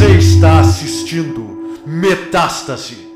Você está assistindo Metástase.